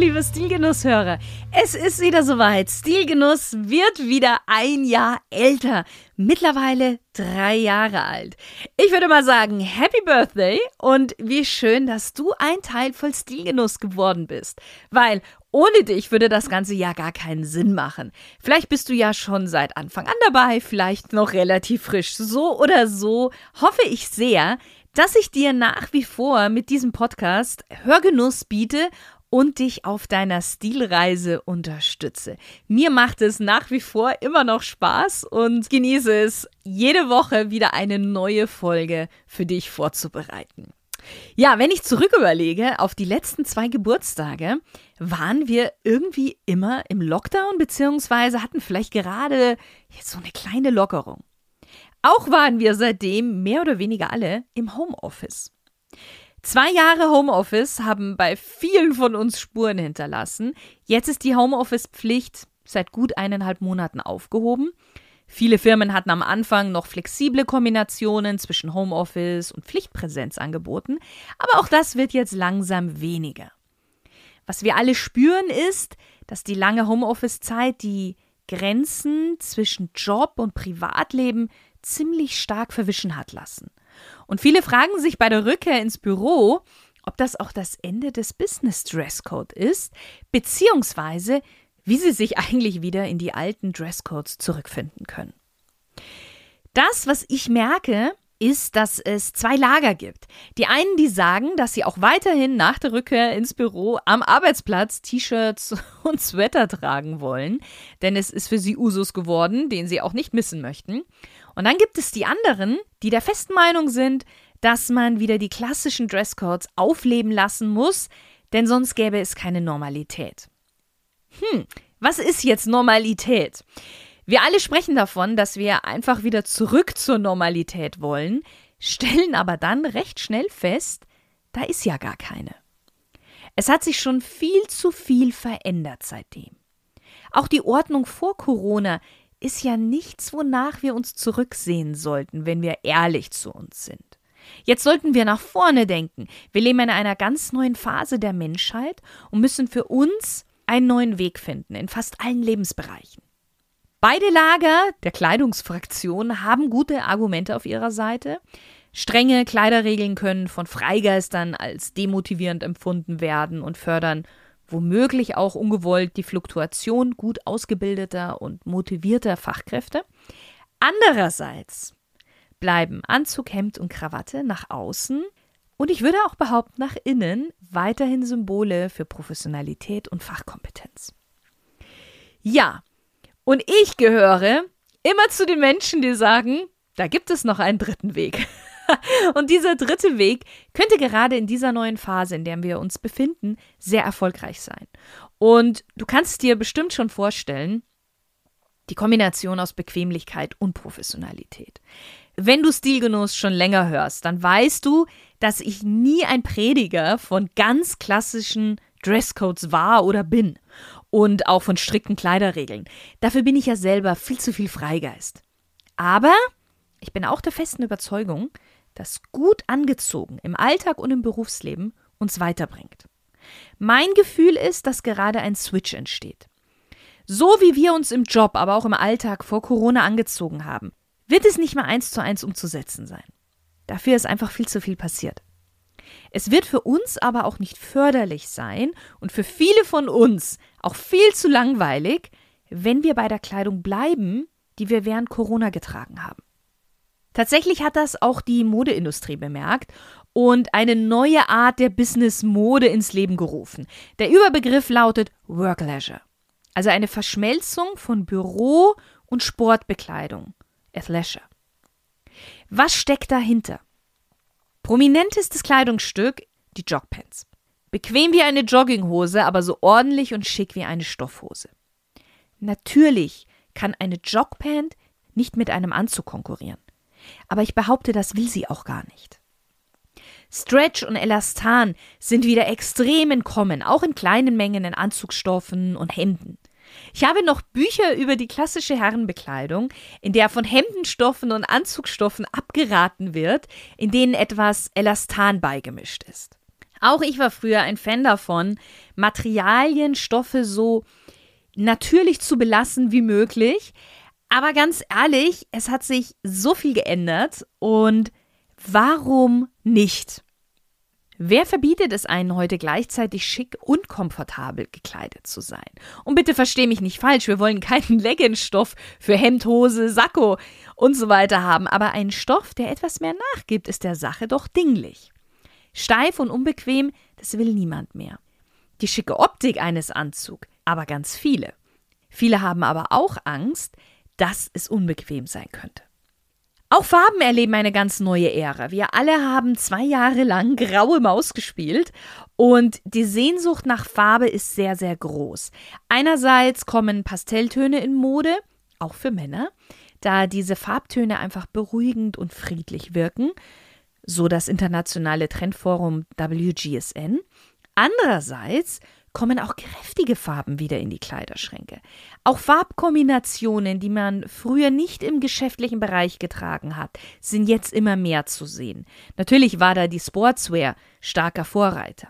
Liebe Stilgenusshörer, es ist wieder soweit. Stilgenuss wird wieder ein Jahr älter, mittlerweile drei Jahre alt. Ich würde mal sagen, Happy Birthday und wie schön, dass du ein Teil voll Stilgenuss geworden bist. Weil ohne dich würde das ganze ja gar keinen Sinn machen. Vielleicht bist du ja schon seit Anfang an dabei, vielleicht noch relativ frisch. So oder so hoffe ich sehr, dass ich dir nach wie vor mit diesem Podcast Hörgenuss biete und dich auf deiner Stilreise unterstütze. Mir macht es nach wie vor immer noch Spaß und genieße es, jede Woche wieder eine neue Folge für dich vorzubereiten. Ja, wenn ich zurück überlege auf die letzten zwei Geburtstage, waren wir irgendwie immer im Lockdown beziehungsweise hatten vielleicht gerade so eine kleine Lockerung. Auch waren wir seitdem mehr oder weniger alle im Homeoffice. Zwei Jahre Homeoffice haben bei vielen von uns Spuren hinterlassen. Jetzt ist die Homeoffice-Pflicht seit gut eineinhalb Monaten aufgehoben. Viele Firmen hatten am Anfang noch flexible Kombinationen zwischen Homeoffice und Pflichtpräsenz angeboten, aber auch das wird jetzt langsam weniger. Was wir alle spüren ist, dass die lange Homeoffice-Zeit die Grenzen zwischen Job und Privatleben ziemlich stark verwischen hat lassen. Und viele fragen sich bei der Rückkehr ins Büro, ob das auch das Ende des Business Dresscode ist, beziehungsweise wie sie sich eigentlich wieder in die alten Dresscodes zurückfinden können. Das, was ich merke, ist, dass es zwei Lager gibt. Die einen, die sagen, dass sie auch weiterhin nach der Rückkehr ins Büro am Arbeitsplatz T-Shirts und Sweater tragen wollen, denn es ist für sie Usus geworden, den sie auch nicht missen möchten. Und dann gibt es die anderen, die der festen Meinung sind, dass man wieder die klassischen Dresscodes aufleben lassen muss, denn sonst gäbe es keine Normalität. Hm, was ist jetzt Normalität? Wir alle sprechen davon, dass wir einfach wieder zurück zur Normalität wollen, stellen aber dann recht schnell fest, da ist ja gar keine. Es hat sich schon viel zu viel verändert seitdem. Auch die Ordnung vor Corona ist ja nichts, wonach wir uns zurücksehen sollten, wenn wir ehrlich zu uns sind. Jetzt sollten wir nach vorne denken. Wir leben in einer ganz neuen Phase der Menschheit und müssen für uns einen neuen Weg finden in fast allen Lebensbereichen. Beide Lager der Kleidungsfraktion haben gute Argumente auf ihrer Seite. Strenge Kleiderregeln können von Freigeistern als demotivierend empfunden werden und fördern womöglich auch ungewollt die Fluktuation gut ausgebildeter und motivierter Fachkräfte. Andererseits bleiben Anzug, Hemd und Krawatte nach außen und ich würde auch behaupten nach innen weiterhin Symbole für Professionalität und Fachkompetenz. Ja, und ich gehöre immer zu den Menschen, die sagen, da gibt es noch einen dritten Weg. Und dieser dritte Weg könnte gerade in dieser neuen Phase, in der wir uns befinden, sehr erfolgreich sein. Und du kannst dir bestimmt schon vorstellen, die Kombination aus Bequemlichkeit und Professionalität. Wenn du Stilgenuss schon länger hörst, dann weißt du, dass ich nie ein Prediger von ganz klassischen Dresscodes war oder bin und auch von strikten Kleiderregeln. Dafür bin ich ja selber viel zu viel Freigeist. Aber ich bin auch der festen Überzeugung, das gut angezogen im Alltag und im Berufsleben uns weiterbringt. Mein Gefühl ist, dass gerade ein Switch entsteht. So wie wir uns im Job, aber auch im Alltag vor Corona angezogen haben, wird es nicht mehr eins zu eins umzusetzen sein. Dafür ist einfach viel zu viel passiert. Es wird für uns aber auch nicht förderlich sein und für viele von uns auch viel zu langweilig, wenn wir bei der Kleidung bleiben, die wir während Corona getragen haben. Tatsächlich hat das auch die Modeindustrie bemerkt und eine neue Art der Business-Mode ins Leben gerufen. Der Überbegriff lautet Work Leisure, also eine Verschmelzung von Büro- und Sportbekleidung, Athleisure. Was steckt dahinter? Prominentestes Kleidungsstück, die Jogpants. Bequem wie eine Jogginghose, aber so ordentlich und schick wie eine Stoffhose. Natürlich kann eine Jogpant nicht mit einem Anzug konkurrieren. Aber ich behaupte, das will sie auch gar nicht. Stretch und Elastan sind wieder extrem in Kommen, auch in kleinen Mengen in Anzugstoffen und Hemden. Ich habe noch Bücher über die klassische Herrenbekleidung, in der von Hemdenstoffen und Anzugstoffen abgeraten wird, in denen etwas Elastan beigemischt ist. Auch ich war früher ein Fan davon, Materialien, Stoffe so natürlich zu belassen wie möglich. Aber ganz ehrlich, es hat sich so viel geändert und warum nicht? Wer verbietet es einen heute gleichzeitig schick und komfortabel gekleidet zu sein? Und bitte versteh mich nicht falsch, wir wollen keinen Leggingstoff für Hemd, Hose, Sakko und so weiter haben, aber ein Stoff, der etwas mehr nachgibt, ist der Sache doch dinglich. Steif und unbequem, das will niemand mehr. Die schicke Optik eines Anzugs, aber ganz viele. Viele haben aber auch Angst, dass es unbequem sein könnte. Auch Farben erleben eine ganz neue Ära. Wir alle haben zwei Jahre lang graue Maus gespielt und die Sehnsucht nach Farbe ist sehr, sehr groß. Einerseits kommen Pastelltöne in Mode, auch für Männer, da diese Farbtöne einfach beruhigend und friedlich wirken, so das internationale Trendforum WGSN. Andererseits kommen auch kräftige Farben wieder in die Kleiderschränke. Auch Farbkombinationen, die man früher nicht im geschäftlichen Bereich getragen hat, sind jetzt immer mehr zu sehen. Natürlich war da die Sportswear starker Vorreiter.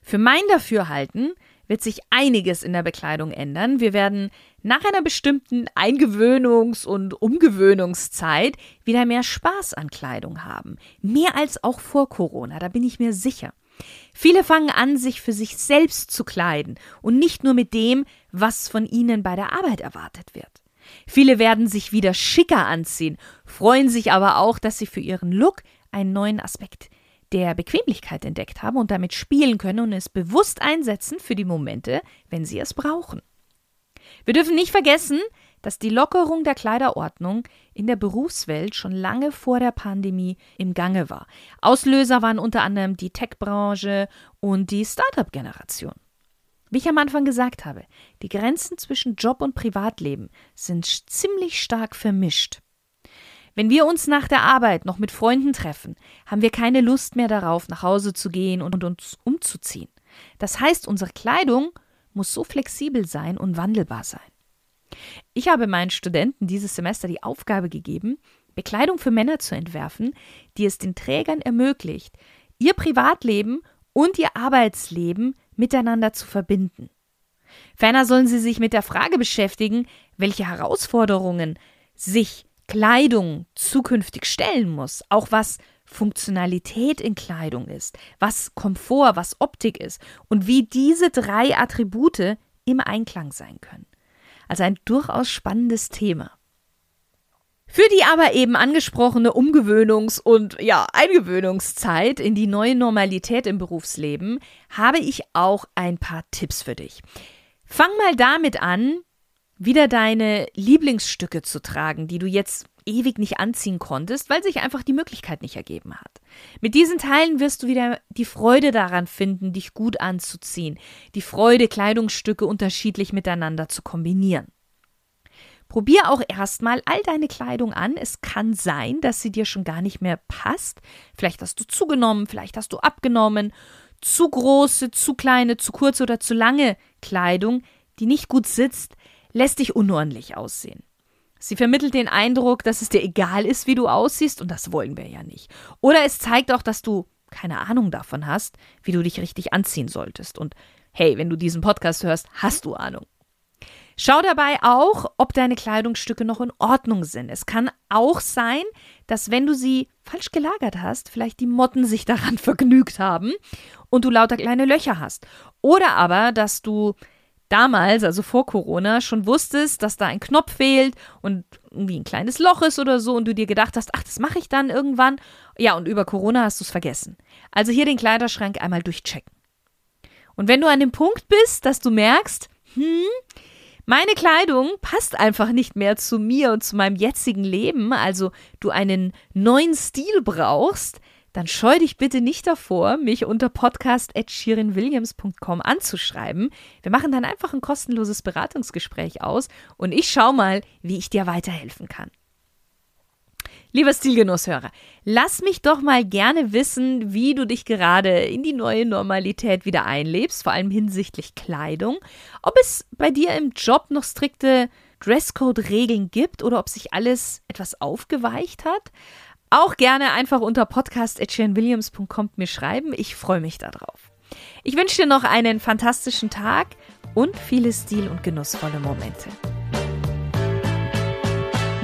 Für mein Dafürhalten wird sich einiges in der Bekleidung ändern. Wir werden nach einer bestimmten Eingewöhnungs- und Umgewöhnungszeit wieder mehr Spaß an Kleidung haben. Mehr als auch vor Corona, da bin ich mir sicher. Viele fangen an, sich für sich selbst zu kleiden und nicht nur mit dem, was von ihnen bei der Arbeit erwartet wird. Viele werden sich wieder schicker anziehen, freuen sich aber auch, dass sie für ihren Look einen neuen Aspekt der Bequemlichkeit entdeckt haben und damit spielen können und es bewusst einsetzen für die Momente, wenn sie es brauchen. Wir dürfen nicht vergessen, dass die Lockerung der Kleiderordnung in der Berufswelt schon lange vor der Pandemie im Gange war. Auslöser waren unter anderem die Tech-Branche und die Startup-Generation. Wie ich am Anfang gesagt habe, die Grenzen zwischen Job und Privatleben sind ziemlich stark vermischt. Wenn wir uns nach der Arbeit noch mit Freunden treffen, haben wir keine Lust mehr darauf, nach Hause zu gehen und uns umzuziehen. Das heißt, unsere Kleidung muss so flexibel sein und wandelbar sein. Ich habe meinen Studenten dieses Semester die Aufgabe gegeben, Bekleidung für Männer zu entwerfen, die es den Trägern ermöglicht, ihr Privatleben und ihr Arbeitsleben miteinander zu verbinden. Ferner sollen sie sich mit der Frage beschäftigen, welche Herausforderungen sich Kleidung zukünftig stellen muss, auch was Funktionalität in Kleidung ist, was Komfort, was Optik ist und wie diese drei Attribute im Einklang sein können. Also ein durchaus spannendes Thema. Für die aber eben angesprochene Umgewöhnungs- und ja, Eingewöhnungszeit in die neue Normalität im Berufsleben habe ich auch ein paar Tipps für dich. Fang mal damit an, wieder deine Lieblingsstücke zu tragen, die du jetzt ewig nicht anziehen konntest, weil sich einfach die Möglichkeit nicht ergeben hat. Mit diesen Teilen wirst du wieder die Freude daran finden, dich gut anzuziehen, die Freude, Kleidungsstücke unterschiedlich miteinander zu kombinieren. Probier auch erstmal all deine Kleidung an. Es kann sein, dass sie dir schon gar nicht mehr passt. Vielleicht hast du zugenommen, vielleicht hast du abgenommen. Zu große, zu kleine, zu kurze oder zu lange Kleidung, die nicht gut sitzt, lässt dich unordentlich aussehen. Sie vermittelt den Eindruck, dass es dir egal ist, wie du aussiehst, und das wollen wir ja nicht. Oder es zeigt auch, dass du keine Ahnung davon hast, wie du dich richtig anziehen solltest. Und hey, wenn du diesen Podcast hörst, hast du Ahnung. Schau dabei auch, ob deine Kleidungsstücke noch in Ordnung sind. Es kann auch sein, dass wenn du sie falsch gelagert hast, vielleicht die Motten sich daran vergnügt haben und du lauter kleine Löcher hast. Oder aber, dass du damals, also vor Corona, schon wusstest, dass da ein Knopf fehlt und irgendwie ein kleines Loch ist oder so und du dir gedacht hast, ach, das mache ich dann irgendwann. Ja, und über Corona hast du es vergessen. Also hier den Kleiderschrank einmal durchchecken. Und wenn du an dem Punkt bist, dass du merkst, hm, meine Kleidung passt einfach nicht mehr zu mir und zu meinem jetzigen Leben, also du einen neuen Stil brauchst, dann scheu dich bitte nicht davor, mich unter podcast.shirinwilliams.com anzuschreiben. Wir machen dann einfach ein kostenloses Beratungsgespräch aus und ich schau mal, wie ich dir weiterhelfen kann. Lieber Stilgenusshörer, lass mich doch mal gerne wissen, wie du dich gerade in die neue Normalität wieder einlebst, vor allem hinsichtlich Kleidung. Ob es bei dir im Job noch strikte Dresscode-Regeln gibt oder ob sich alles etwas aufgeweicht hat. Auch gerne einfach unter podcast.williams.com mir schreiben. Ich freue mich darauf. Ich wünsche dir noch einen fantastischen Tag und viele stil- und genussvolle Momente.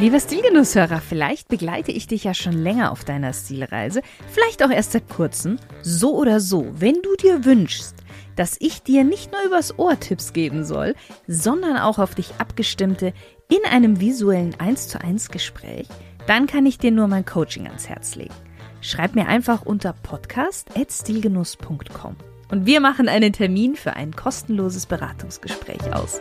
Lieber Stilgenusshörer, vielleicht begleite ich dich ja schon länger auf deiner Stilreise, vielleicht auch erst seit kurzem. So oder so, wenn du dir wünschst, dass ich dir nicht nur übers Ohr Tipps geben soll, sondern auch auf dich abgestimmte in einem visuellen 1 zu 1 Gespräch, dann kann ich dir nur mein Coaching ans Herz legen. Schreib mir einfach unter podcast.stilgenuss.com und wir machen einen Termin für ein kostenloses Beratungsgespräch aus.